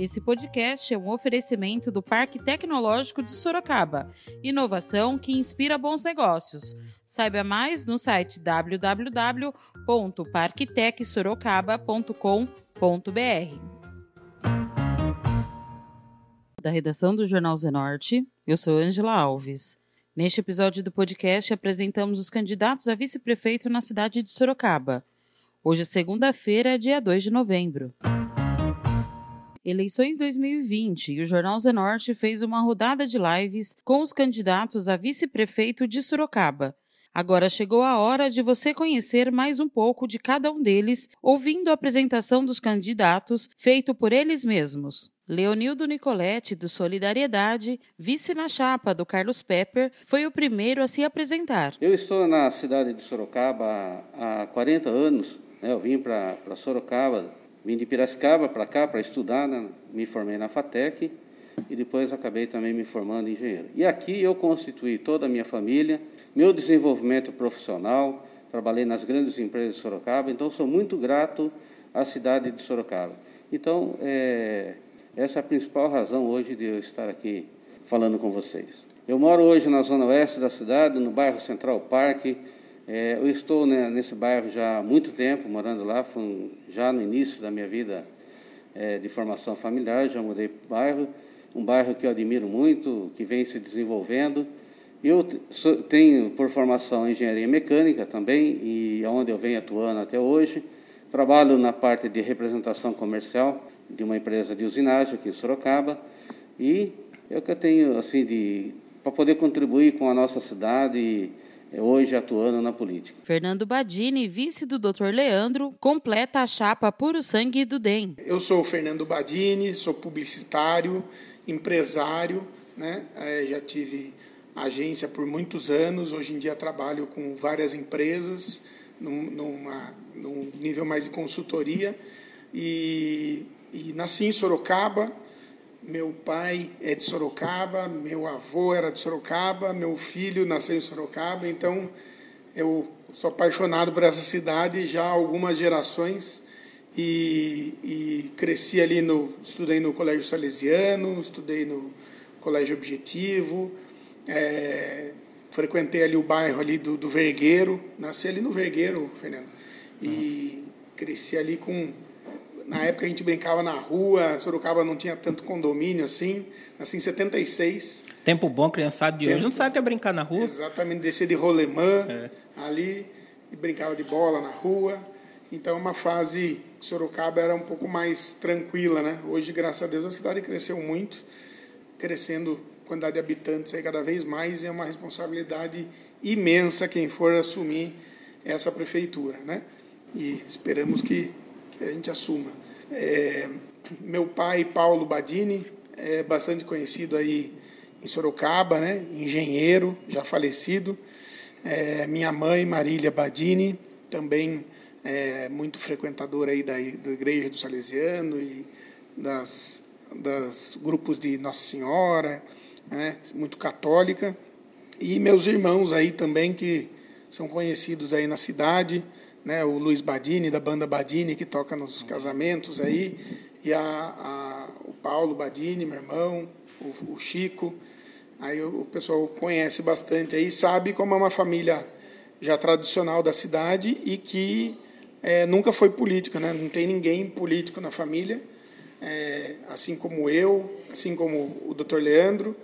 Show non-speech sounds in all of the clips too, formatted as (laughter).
Esse podcast é um oferecimento do Parque Tecnológico de Sorocaba. Inovação que inspira bons negócios. Saiba mais no site www.parktecsorocaba.com.br. Da redação do Jornal Zenorte, eu sou Angela Alves. Neste episódio do podcast, apresentamos os candidatos a vice-prefeito na cidade de Sorocaba. Hoje é segunda-feira, dia 2 de novembro. Eleições 2020 e o Jornal Zenorte fez uma rodada de lives com os candidatos a vice-prefeito de Sorocaba. Agora chegou a hora de você conhecer mais um pouco de cada um deles, ouvindo a apresentação dos candidatos feito por eles mesmos. Leonildo Nicoletti, do Solidariedade, vice na chapa do Carlos Pepper, foi o primeiro a se apresentar. Eu estou na cidade de Sorocaba há 40 anos. Né? Eu vim para Sorocaba, vim de Piracicaba para cá para estudar, né? me formei na FATEC e depois acabei também me formando em engenheiro. E aqui eu constituí toda a minha família, meu desenvolvimento profissional, trabalhei nas grandes empresas de Sorocaba, então sou muito grato à cidade de Sorocaba. Então, é, essa é a principal razão hoje de eu estar aqui falando com vocês. Eu moro hoje na zona oeste da cidade, no bairro Central Parque. É, eu estou né, nesse bairro já há muito tempo, morando lá, foi já no início da minha vida é, de formação familiar, já mudei para o bairro, um bairro que eu admiro muito, que vem se desenvolvendo. Eu tenho por formação engenharia mecânica também, e onde eu venho atuando até hoje. Trabalho na parte de representação comercial, de uma empresa de usinagem aqui em Sorocaba e é o que eu tenho assim de para poder contribuir com a nossa cidade hoje atuando na política. Fernando Badini, vice do Dr. Leandro, completa a chapa Puro Sangue do DEM. Eu sou o Fernando Badini, sou publicitário, empresário, né? É, já tive agência por muitos anos, hoje em dia trabalho com várias empresas, num, numa, num nível mais de consultoria e e nasci em Sorocaba. Meu pai é de Sorocaba, meu avô era de Sorocaba, meu filho nasceu em Sorocaba, então eu sou apaixonado por essa cidade já há algumas gerações e, e cresci ali no estudei no colégio salesiano, estudei no colégio objetivo, é, frequentei ali o bairro ali do, do Vergueiro, nasci ali no Vergueiro, Fernando, e cresci ali com na época a gente brincava na rua, Sorocaba não tinha tanto condomínio assim, assim 76. Tempo bom, criançada de Tempo, hoje não sabe o que é brincar na rua. Exatamente, descer de rolemã é. ali e brincava de bola na rua. Então uma fase Sorocaba era um pouco mais tranquila, né? Hoje, graças a Deus, a cidade cresceu muito, crescendo quantidade de habitantes aí cada vez mais e é uma responsabilidade imensa quem for assumir essa prefeitura, né? E esperamos que, que a gente assuma. É, meu pai, Paulo Badini, é bastante conhecido aí em Sorocaba, né? engenheiro, já falecido. É, minha mãe, Marília Badini, também é, muito frequentadora aí da, da Igreja do Salesiano e das, das grupos de Nossa Senhora, né? muito católica. E meus irmãos aí também, que são conhecidos aí na cidade, né, o Luiz Badini, da banda Badini, que toca nos casamentos aí, e a, a o Paulo Badini, meu irmão, o, o Chico. Aí o, o, pessoal conhece bastante aí, sabe como é uma família já tradicional da cidade e que é, nunca foi política, né? não tem ninguém político na família, é, assim como eu, assim como o Dr. Leandro.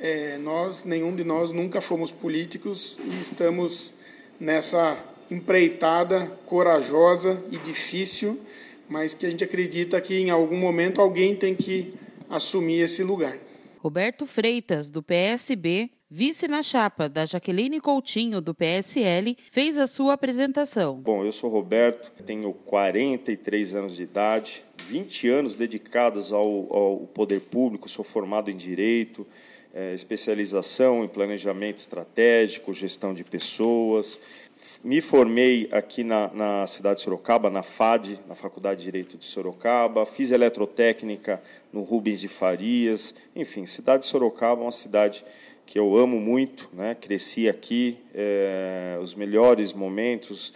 É, nós, nenhum de nós nunca fomos políticos e estamos nessa empreitada, corajosa e difícil, mas que a gente acredita que em algum momento alguém tem que assumir esse lugar. Roberto Freitas, do PSB, vice na chapa da Jaqueline Coutinho, do PSL, fez a sua apresentação. Bom, eu sou Roberto, tenho 43 anos de idade, 20 anos dedicados ao, ao poder público, sou formado em Direito, é, especialização em planejamento estratégico, gestão de pessoas, me formei aqui na, na cidade de Sorocaba, na FAD, na Faculdade de Direito de Sorocaba, fiz eletrotécnica no Rubens de Farias, enfim, cidade de Sorocaba é uma cidade que eu amo muito, né? cresci aqui, é, os melhores momentos,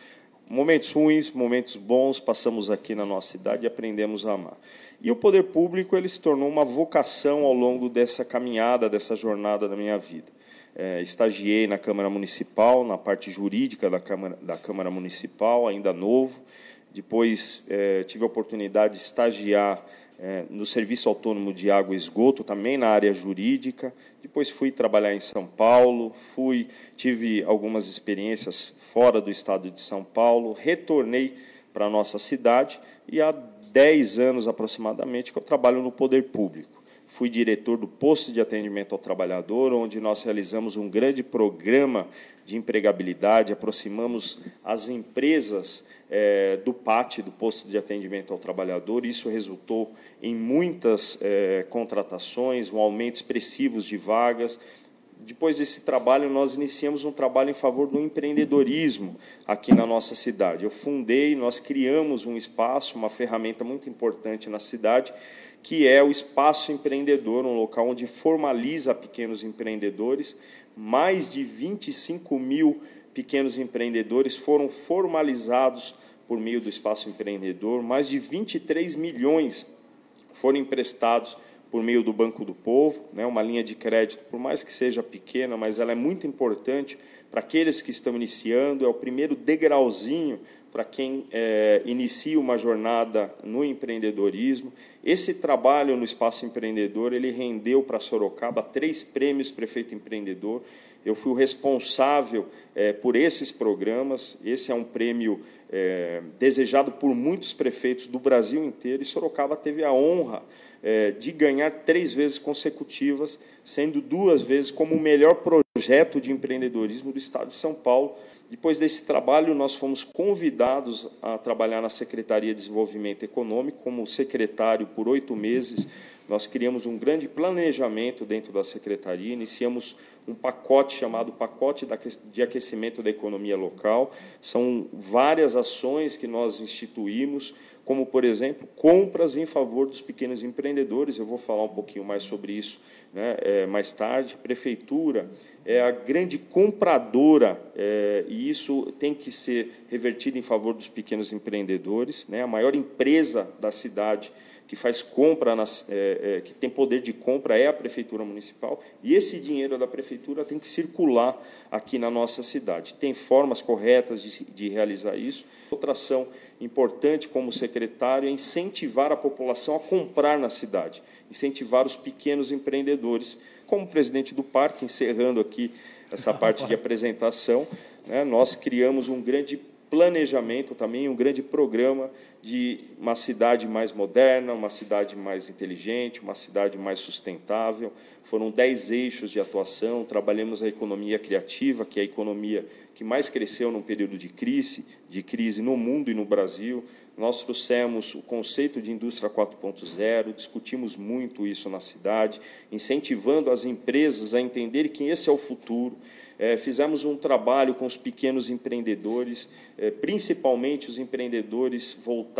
Momentos ruins, momentos bons, passamos aqui na nossa cidade e aprendemos a amar. E o poder público ele se tornou uma vocação ao longo dessa caminhada, dessa jornada da minha vida. É, estagiei na Câmara Municipal, na parte jurídica da Câmara, da Câmara Municipal, ainda novo. Depois é, tive a oportunidade de estagiar é, no Serviço Autônomo de Água e Esgoto, também na área jurídica. Depois fui trabalhar em São Paulo, fui tive algumas experiências fora do estado de São Paulo, retornei para a nossa cidade e há 10 anos aproximadamente que eu trabalho no poder público. Fui diretor do posto de atendimento ao trabalhador, onde nós realizamos um grande programa de empregabilidade, aproximamos as empresas é, do PAT, do posto de atendimento ao trabalhador. Isso resultou em muitas é, contratações, um aumento expressivo de vagas. Depois desse trabalho, nós iniciamos um trabalho em favor do empreendedorismo aqui na nossa cidade. Eu fundei, nós criamos um espaço, uma ferramenta muito importante na cidade, que é o Espaço Empreendedor, um local onde formaliza pequenos empreendedores. Mais de 25 mil pequenos empreendedores foram formalizados por meio do Espaço Empreendedor, mais de 23 milhões foram emprestados por meio do Banco do Povo, né, uma linha de crédito, por mais que seja pequena, mas ela é muito importante para aqueles que estão iniciando, é o primeiro degrauzinho para quem é, inicia uma jornada no empreendedorismo. Esse trabalho no Espaço Empreendedor, ele rendeu para Sorocaba três prêmios Prefeito Empreendedor. Eu fui o responsável é, por esses programas. Esse é um prêmio é, desejado por muitos prefeitos do Brasil inteiro, e Sorocaba teve a honra é, de ganhar três vezes consecutivas, sendo duas vezes como o melhor projeto de empreendedorismo do Estado de São Paulo. Depois desse trabalho, nós fomos convidados a trabalhar na Secretaria de Desenvolvimento Econômico como secretário por oito meses. Nós criamos um grande planejamento dentro da secretaria, iniciamos um pacote chamado Pacote de Aquecimento da Economia Local. São várias ações que nós instituímos como, por exemplo, compras em favor dos pequenos empreendedores. Eu vou falar um pouquinho mais sobre isso né, é, mais tarde. A prefeitura é a grande compradora, é, e isso tem que ser revertido em favor dos pequenos empreendedores. Né, a maior empresa da cidade que faz compra, nas, é, é, que tem poder de compra é a prefeitura municipal, e esse dinheiro da prefeitura tem que circular aqui na nossa cidade. Tem formas corretas de, de realizar isso. Outra ação importante como secretário é incentivar a população a comprar na cidade, incentivar os pequenos empreendedores. Como presidente do parque, encerrando aqui essa (laughs) parte de apresentação, né, nós criamos um grande planejamento também, um grande programa de uma cidade mais moderna, uma cidade mais inteligente, uma cidade mais sustentável. Foram dez eixos de atuação. Trabalhamos a economia criativa, que é a economia que mais cresceu num período de crise, de crise no mundo e no Brasil. Nós trouxemos o conceito de indústria 4.0, discutimos muito isso na cidade, incentivando as empresas a entenderem que esse é o futuro. É, fizemos um trabalho com os pequenos empreendedores, é, principalmente os empreendedores voltados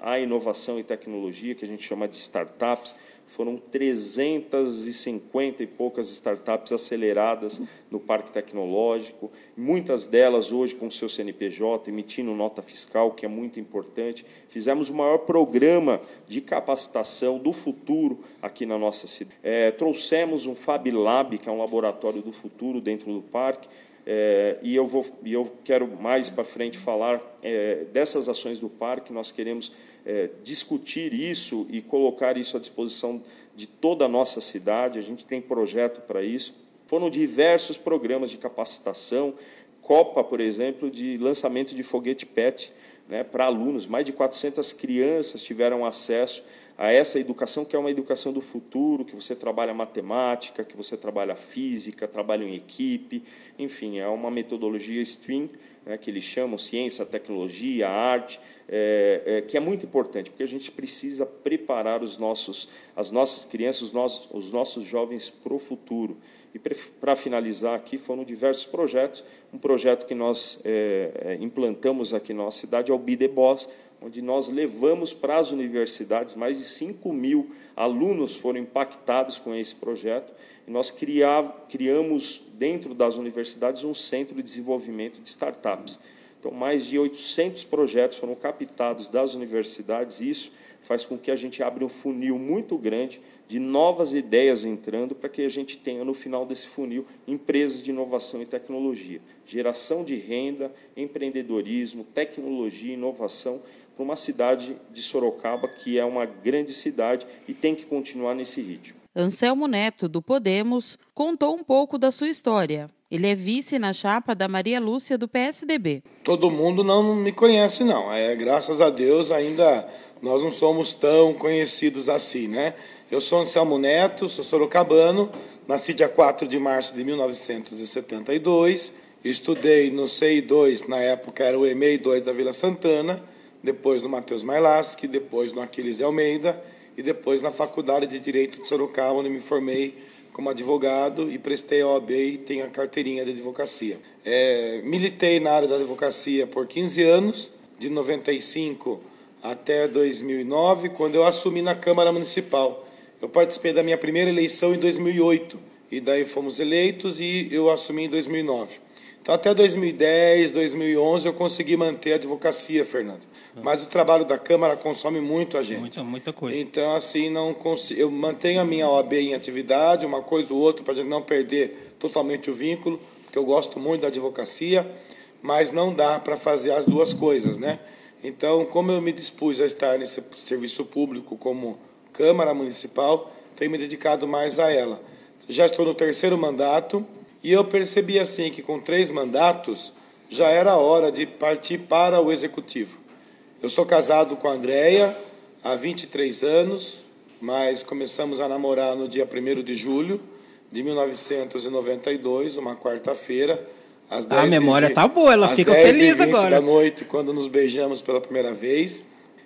à inovação e tecnologia, que a gente chama de startups foram 350 e poucas startups aceleradas no parque tecnológico, muitas delas hoje com seu CNPJ, emitindo nota fiscal, que é muito importante. Fizemos o maior programa de capacitação do futuro aqui na nossa cidade. É, trouxemos um Fab Lab, que é um laboratório do futuro dentro do parque, é, e eu vou e eu quero mais para frente falar é, dessas ações do parque. Nós queremos é, discutir isso e colocar isso à disposição de toda a nossa cidade. A gente tem projeto para isso. Foram diversos programas de capacitação, Copa, por exemplo, de lançamento de foguete PET né, para alunos. Mais de 400 crianças tiveram acesso a essa educação, que é uma educação do futuro, que você trabalha matemática, que você trabalha física, trabalha em equipe, enfim, é uma metodologia STREAM, né, que eles chamam ciência, tecnologia, arte, é, é, que é muito importante, porque a gente precisa preparar os nossos, as nossas crianças, os nossos, os nossos jovens para o futuro. E para finalizar aqui, foram diversos projetos. Um projeto que nós é, é, implantamos aqui na nossa cidade é o Be The Boss, onde nós levamos para as universidades, mais de 5 mil alunos foram impactados com esse projeto, e nós criamos dentro das universidades um centro de desenvolvimento de startups. Então, mais de 800 projetos foram captados das universidades, e isso faz com que a gente abra um funil muito grande de novas ideias entrando para que a gente tenha no final desse funil empresas de inovação e tecnologia, geração de renda, empreendedorismo, tecnologia, inovação para uma cidade de Sorocaba que é uma grande cidade e tem que continuar nesse ritmo. Anselmo Neto, do Podemos, contou um pouco da sua história. Ele é vice na chapa da Maria Lúcia do PSDB. Todo mundo não me conhece, não. É, graças a Deus ainda nós não somos tão conhecidos assim, né? Eu sou Anselmo Neto, sou sorocabano, nasci dia 4 de março de 1972, estudei no CI2, na época era o EMEI 2 da Vila Santana, depois no Matheus Mailaschi, depois no Aquiles de Almeida e depois na Faculdade de Direito de Sorocaba, onde me formei como advogado e prestei a OAB e tenho a carteirinha de advocacia. É, militei na área da advocacia por 15 anos, de 95 até 2009, quando eu assumi na Câmara Municipal. Eu participei da minha primeira eleição em 2008 e daí fomos eleitos e eu assumi em 2009. Então até 2010, 2011 eu consegui manter a advocacia, Fernando. Mas o trabalho da Câmara consome muito a gente. Muita, muita coisa. Então assim não consigo, eu mantenho a minha OAB em atividade, uma coisa ou outra para a gente não perder totalmente o vínculo, porque eu gosto muito da advocacia, mas não dá para fazer as duas coisas, né? Então, como eu me dispus a estar nesse serviço público como Câmara Municipal, tenho me dedicado mais a ela. Já estou no terceiro mandato e eu percebi assim que com três mandatos já era hora de partir para o executivo. Eu sou casado com a Andrea há 23 anos, mas começamos a namorar no dia 1 de julho de 1992, uma quarta-feira. A memória 20, tá boa, ela fica feliz agora. da noite, quando nos beijamos pela primeira vez.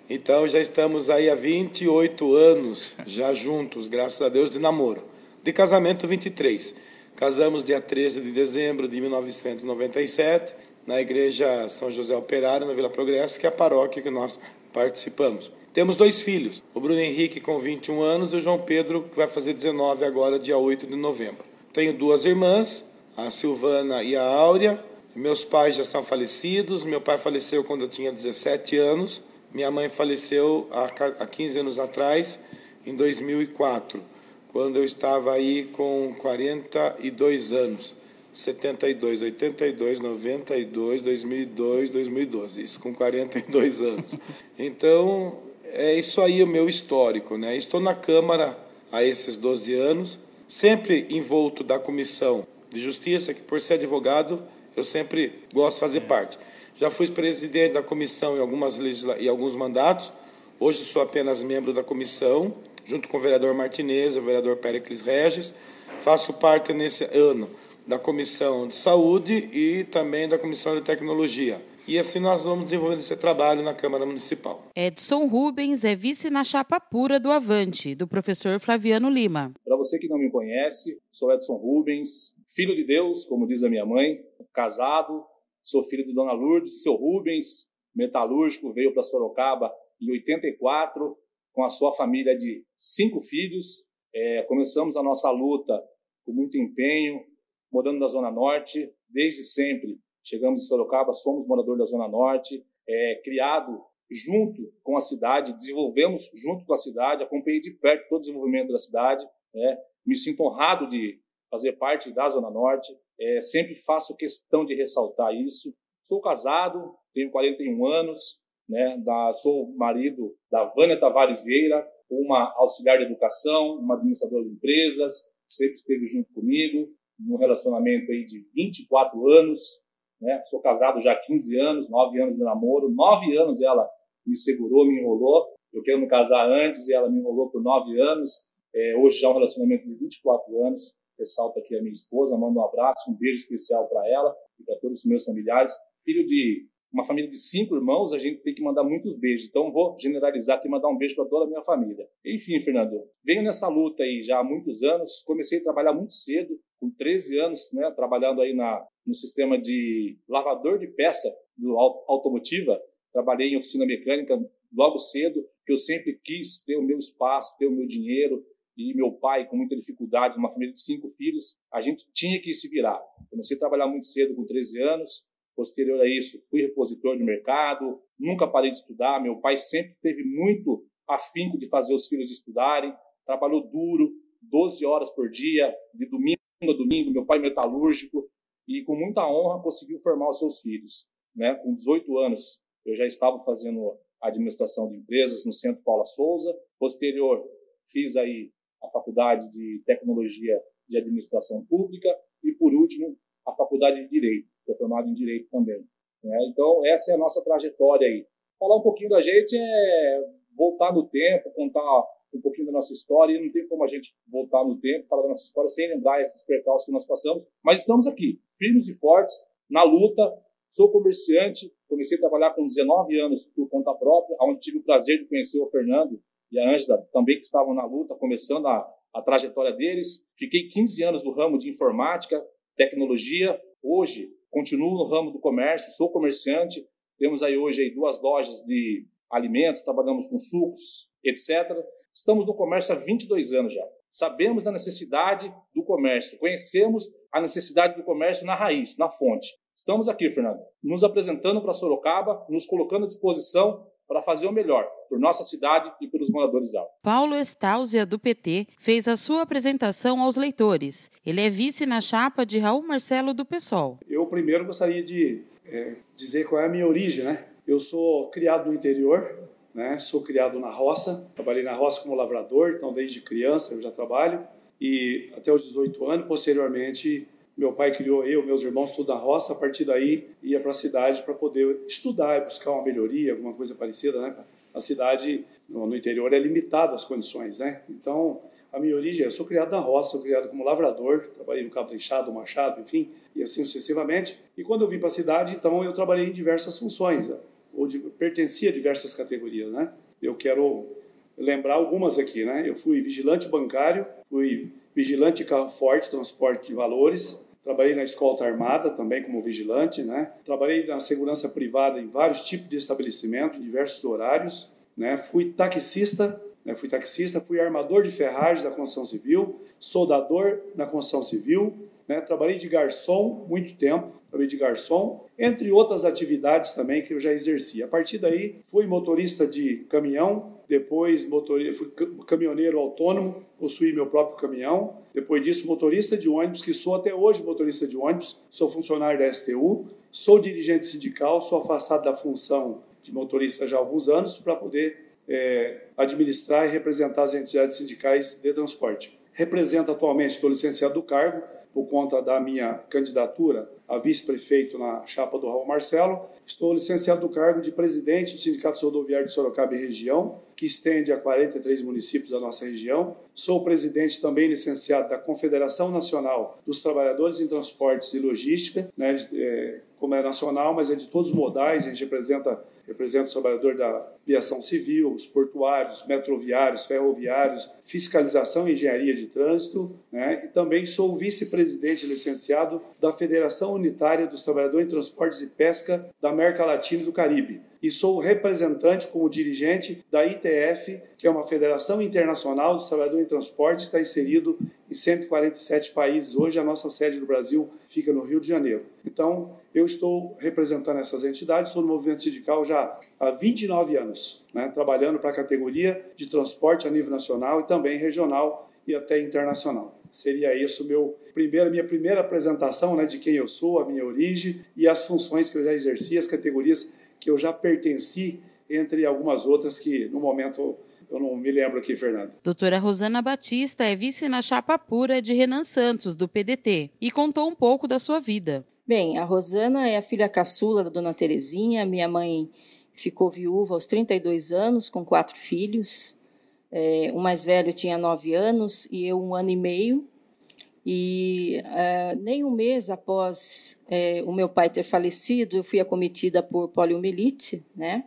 Então já estamos aí há 28 anos já juntos, graças a Deus, de namoro. De casamento, 23. Casamos dia 13 de dezembro de 1997, na igreja São José Operário, na Vila Progresso, que é a paróquia que nós participamos. Temos dois filhos, o Bruno Henrique com 21 anos e o João Pedro, que vai fazer 19 agora, dia 8 de novembro. Tenho duas irmãs, a Silvana e a Áurea. Meus pais já são falecidos. Meu pai faleceu quando eu tinha 17 anos. Minha mãe faleceu há 15 anos atrás, em 2004, quando eu estava aí com 42 anos. 72, 82, 92, 2002, 2012, isso com 42 anos. (laughs) Então, é isso aí o meu histórico, né? Estou na Câmara há esses 12 anos, sempre envolto da comissão de justiça, que por ser advogado, eu sempre gosto de fazer parte. Já fui presidente da comissão em, algumas legisla... em alguns mandatos. Hoje sou apenas membro da comissão, junto com o vereador Martinez, o vereador Péricles Regis. Faço parte nesse ano da comissão de saúde e também da comissão de tecnologia. E assim nós vamos desenvolvendo esse trabalho na Câmara Municipal. Edson Rubens é vice na chapa pura do Avante, do professor Flaviano Lima. Para você que não me conhece, sou Edson Rubens, filho de Deus, como diz a minha mãe, casado, Sou filho de Dona Lourdes, seu Rubens, metalúrgico, veio para Sorocaba em 84 com a sua família de cinco filhos. É, começamos a nossa luta com muito empenho, morando na Zona Norte, desde sempre. Chegamos em Sorocaba, somos moradores da Zona Norte, é, criado junto com a cidade, desenvolvemos junto com a cidade, acompanhei de perto todo o desenvolvimento da cidade. Né? Me sinto honrado de fazer parte da Zona Norte. É, sempre faço questão de ressaltar isso. Sou casado, tenho 41 anos, né, da, sou marido da Vânia Tavares Vieira, uma auxiliar de educação, uma administradora de empresas, sempre esteve junto comigo, num relacionamento aí de 24 anos, né, sou casado já há 15 anos, 9 anos de namoro, 9 anos ela me segurou, me enrolou, eu quero me casar antes e ela me enrolou por 9 anos, é, hoje já é um relacionamento de 24 anos, ressalto aqui a minha esposa, mando um abraço, um beijo especial para ela e para todos os meus familiares. Filho de uma família de cinco irmãos, a gente tem que mandar muitos beijos. Então, vou generalizar aqui e mandar um beijo para toda a minha família. Enfim, Fernando, venho nessa luta aí já há muitos anos. Comecei a trabalhar muito cedo, com 13 anos, né, trabalhando aí na, no sistema de lavador de peça do automotiva. Trabalhei em oficina mecânica logo cedo, que eu sempre quis ter o meu espaço, ter o meu dinheiro, e meu pai com muita dificuldade, uma família de cinco filhos, a gente tinha que se virar. Comecei a trabalhar muito cedo, com 13 anos, Posterior a isso, fui repositor de mercado, nunca parei de estudar. Meu pai sempre teve muito afinco de fazer os filhos estudarem, trabalhou duro, 12 horas por dia, de domingo a domingo. Meu pai metalúrgico e com muita honra conseguiu formar os seus filhos. Né? Com 18 anos, eu já estava fazendo administração de empresas no Centro Paula Souza. Posterior, fiz aí a faculdade de tecnologia de administração pública e, por último, a faculdade de direito. Sou formado em direito também. Né? Então, essa é a nossa trajetória aí. Falar um pouquinho da gente é voltar no tempo, contar um pouquinho da nossa história. E não tem como a gente voltar no tempo, falar da nossa história sem lembrar esses percalços que nós passamos. Mas estamos aqui, firmes e fortes, na luta. Sou comerciante, comecei a trabalhar com 19 anos por conta própria, onde tive o prazer de conhecer o Fernando e a Ângela, também que estavam na luta, começando a, a trajetória deles. Fiquei 15 anos no ramo de informática, tecnologia. Hoje, continuo no ramo do comércio, sou comerciante. Temos aí hoje aí duas lojas de alimentos, trabalhamos com sucos, etc. Estamos no comércio há 22 anos já. Sabemos da necessidade do comércio, conhecemos a necessidade do comércio na raiz, na fonte. Estamos aqui, Fernando, nos apresentando para Sorocaba, nos colocando à disposição para fazer o melhor por nossa cidade e pelos moradores dela. Paulo Estáuzia, do PT, fez a sua apresentação aos leitores. Ele é vice na chapa de Raul Marcelo, do PSOL. Eu primeiro gostaria de é, dizer qual é a minha origem, né? Eu sou criado no interior, né? Sou criado na roça, trabalhei na roça como lavrador, então desde criança eu já trabalho e até os 18 anos, posteriormente meu pai criou eu, meus irmãos, tudo na roça. A partir daí, ia para a cidade para poder estudar e buscar uma melhoria, alguma coisa parecida, né? A cidade no, interior é limitado as condições, né? Então, a minha origem, eu sou criado na roça, sou criado como lavrador, trabalhei no cabo do enxado, machado, enfim, e assim sucessivamente. E quando eu vim para a cidade, então eu trabalhei em diversas funções, né? ou de, pertencia a diversas categorias, né? Eu quero lembrar algumas aqui, né? Eu fui vigilante bancário, fui vigilante de carro forte, transporte de valores, Trabalhei na escolta armada também como vigilante, né? Trabalhei na segurança privada em vários tipos de estabelecimento, diversos horários, né? Fui taxista, né? Fui taxista, fui armador de ferragem da construção civil, soldador na construção civil, né? Trabalhei de garçom muito tempo, trabalhei de garçom, entre outras atividades também que eu já exerci. A partir daí, fui motorista de caminhão, depois motorista, fui caminhoneiro autônomo, possuí meu próprio caminhão, depois disso motorista de ônibus, que sou até hoje motorista de ônibus, sou funcionário da STU, sou dirigente sindical, sou afastado da função de motorista já há alguns anos para poder é, administrar e representar as entidades sindicais de transporte. Represento atualmente, estou licenciado do cargo, por conta da minha candidatura a vice-prefeito na chapa do Raul Marcelo. Estou licenciado do cargo de presidente do Sindicato Rodoviário de Sorocaba e Região, que estende a 43 municípios da nossa região. Sou presidente também licenciado da Confederação Nacional dos Trabalhadores em Transportes e Logística, né, é, como é nacional, mas é de todos os modais, a gente representa representa os trabalhadores da aviação civil, os portuários, metroviários, ferroviários, fiscalização e engenharia de trânsito, né? e também sou vice-presidente licenciado da Federação Unitária dos Trabalhadores em Transportes e Pesca da América Latina e do Caribe. E sou representante como dirigente da ITF, que é uma federação internacional dos trabalhadores em transporte, que está inserido em 147 países. Hoje a nossa sede do Brasil fica no Rio de Janeiro. Então, eu estou representando essas entidades, estou no movimento sindical já há 29 anos, né, trabalhando para a categoria de transporte a nível nacional e também regional e até internacional. Seria isso meu primeiro, minha primeira apresentação né, de quem eu sou, a minha origem e as funções que eu já exerci, as categorias que eu já pertenci, entre algumas outras que no momento eu não me lembro aqui, Fernando. Doutora Rosana Batista é vice na chapa pura de Renan Santos, do PDT, e contou um pouco da sua vida. Bem, a Rosana é a filha caçula da dona Terezinha. Minha mãe ficou viúva aos 32 anos, com quatro filhos. É, o mais velho tinha nove anos e eu um ano e meio. E é, nem um mês após é, o meu pai ter falecido, eu fui acometida por poliomielite, né?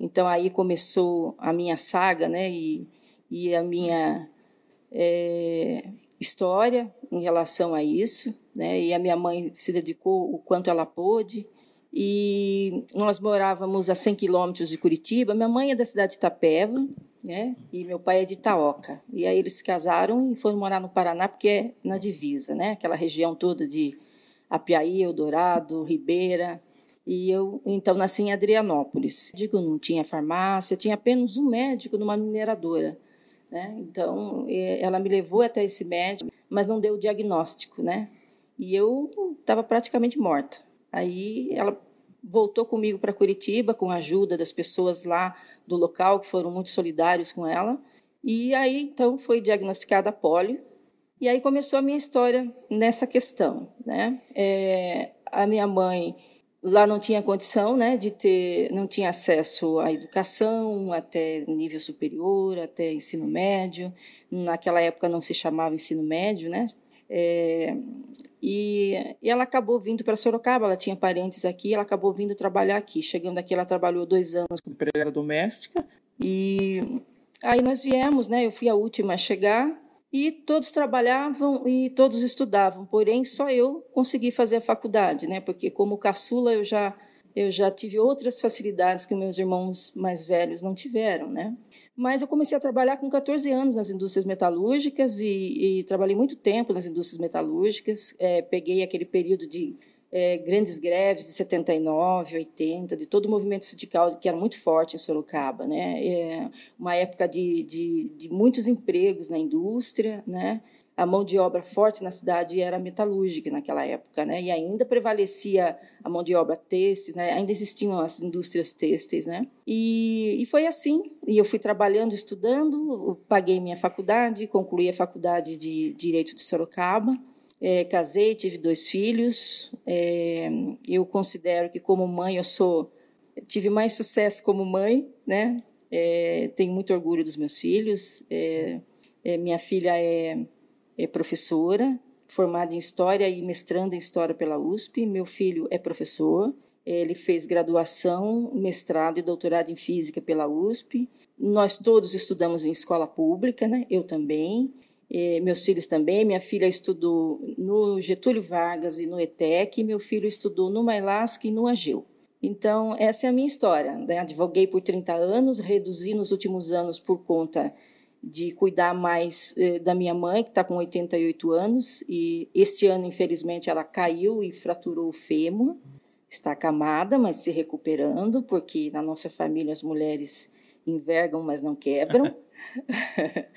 Então aí começou a minha saga, né? E, e a minha é, história em relação a isso né? E a minha mãe se dedicou o quanto ela pôde. E nós morávamos a 100 quilômetros de Curitiba. Minha mãe é da cidade de Itapeva, né? E meu pai é de Itaoca. E aí eles se casaram e foram morar no Paraná porque é na divisa, né? Aquela região toda de Apiaí, Eldorado, Ribeira. E eu então nasci em Adrianópolis. Digo, não tinha farmácia, tinha apenas um médico numa mineradora. Né? Então, ela me levou até esse médico, mas não deu o diagnóstico, né? E eu estava praticamente morta. Aí ela voltou comigo para Curitiba com a ajuda das pessoas lá do local que foram muito solidários com ela. E aí então foi diagnosticada polio. E aí começou a minha história nessa questão, né? É, a minha mãe lá não tinha condição, né, de ter, não tinha acesso à educação até nível superior, até ensino médio. Naquela época não se chamava ensino médio, né? É, e, e, ela acabou vindo para Sorocaba, ela tinha parentes aqui, ela acabou vindo trabalhar aqui. Chegando aqui, ela trabalhou dois anos como empregada doméstica. E aí nós viemos, né? Eu fui a última a chegar e todos trabalhavam e todos estudavam, porém só eu consegui fazer a faculdade, né? Porque como caçula eu já eu já tive outras facilidades que meus irmãos mais velhos não tiveram, né? Mas eu comecei a trabalhar com 14 anos nas indústrias metalúrgicas e, e trabalhei muito tempo nas indústrias metalúrgicas. É, peguei aquele período de é, grandes greves de 79, 80, de todo o movimento sindical que era muito forte em Sorocaba, né? É uma época de, de, de muitos empregos na indústria, né? A mão de obra forte na cidade era metalúrgica naquela época, né? E ainda prevalecia a mão de obra têxtil, né? Ainda existiam as indústrias têxteis, né? E, e foi assim. E eu fui trabalhando, estudando, paguei minha faculdade, concluí a faculdade de Direito de Sorocaba. É, casei, tive dois filhos. É, eu considero que como mãe eu sou tive mais sucesso como mãe, né? É, tenho muito orgulho dos meus filhos. É, é, minha filha é, é professora, formada em História e mestrando em História pela USP. Meu filho é professor. Ele fez graduação, mestrado e doutorado em Física pela USP. Nós todos estudamos em escola pública, né? Eu também. E meus filhos também. Minha filha estudou no Getúlio Vargas e no ETEC, e meu filho estudou no Mailasca e no AGEU. Então, essa é a minha história. Né? Advoguei por 30 anos, reduzi nos últimos anos por conta de cuidar mais eh, da minha mãe, que está com 88 anos, e este ano, infelizmente, ela caiu e fraturou o fêmur. Está acamada, mas se recuperando, porque na nossa família as mulheres envergam, mas não quebram. (laughs)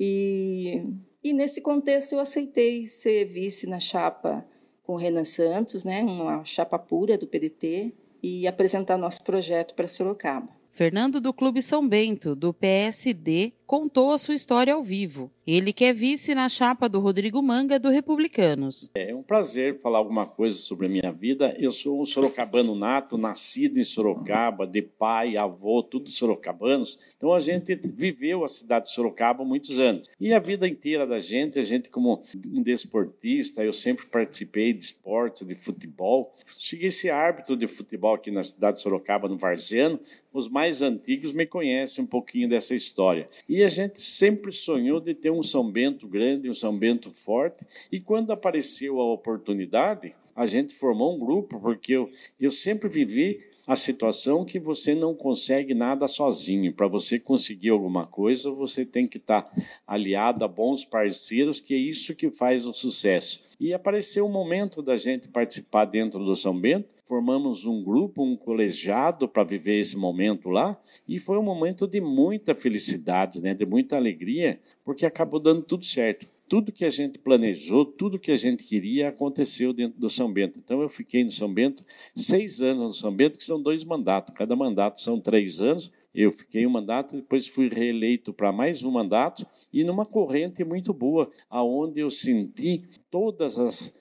E, e nesse contexto eu aceitei ser vice na chapa com o Renan Santos, né, uma chapa pura do PDT, e apresentar nosso projeto para Sorocaba. Fernando do Clube São Bento, do PSD, contou a sua história ao vivo. Ele que é vice na chapa do Rodrigo Manga, do Republicanos. É um prazer falar alguma coisa sobre a minha vida. Eu sou um sorocabano nato, nascido em Sorocaba, de pai, avô, tudo sorocabanos. Então a gente viveu a cidade de Sorocaba muitos anos. E a vida inteira da gente, a gente como um desportista, eu sempre participei de esportes, de futebol. Cheguei a ser árbitro de futebol aqui na cidade de Sorocaba, no Varziano. Os mais antigos me conhecem um pouquinho dessa história. E e a gente sempre sonhou de ter um São Bento grande, um São Bento forte. E quando apareceu a oportunidade, a gente formou um grupo, porque eu, eu sempre vivi a situação que você não consegue nada sozinho. Para você conseguir alguma coisa, você tem que estar aliado a bons parceiros, que é isso que faz o sucesso. E apareceu o momento da gente participar dentro do São Bento formamos um grupo, um colegiado para viver esse momento lá, e foi um momento de muita felicidade, né, de muita alegria, porque acabou dando tudo certo. Tudo que a gente planejou, tudo que a gente queria aconteceu dentro do São Bento. Então eu fiquei no São Bento seis anos no São Bento, que são dois mandatos. Cada mandato são três anos. Eu fiquei um mandato, depois fui reeleito para mais um mandato e numa corrente muito boa, aonde eu senti todas as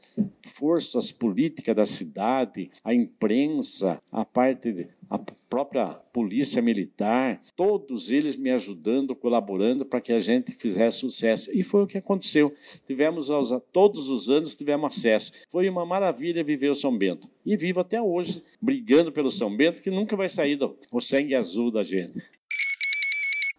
forças políticas da cidade, a imprensa, a parte a própria polícia militar, todos eles me ajudando, colaborando para que a gente fizesse sucesso. E foi o que aconteceu. Tivemos todos os anos tivemos acesso. Foi uma maravilha viver o São Bento. E vivo até hoje brigando pelo São Bento, que nunca vai sair do o sangue azul da gente.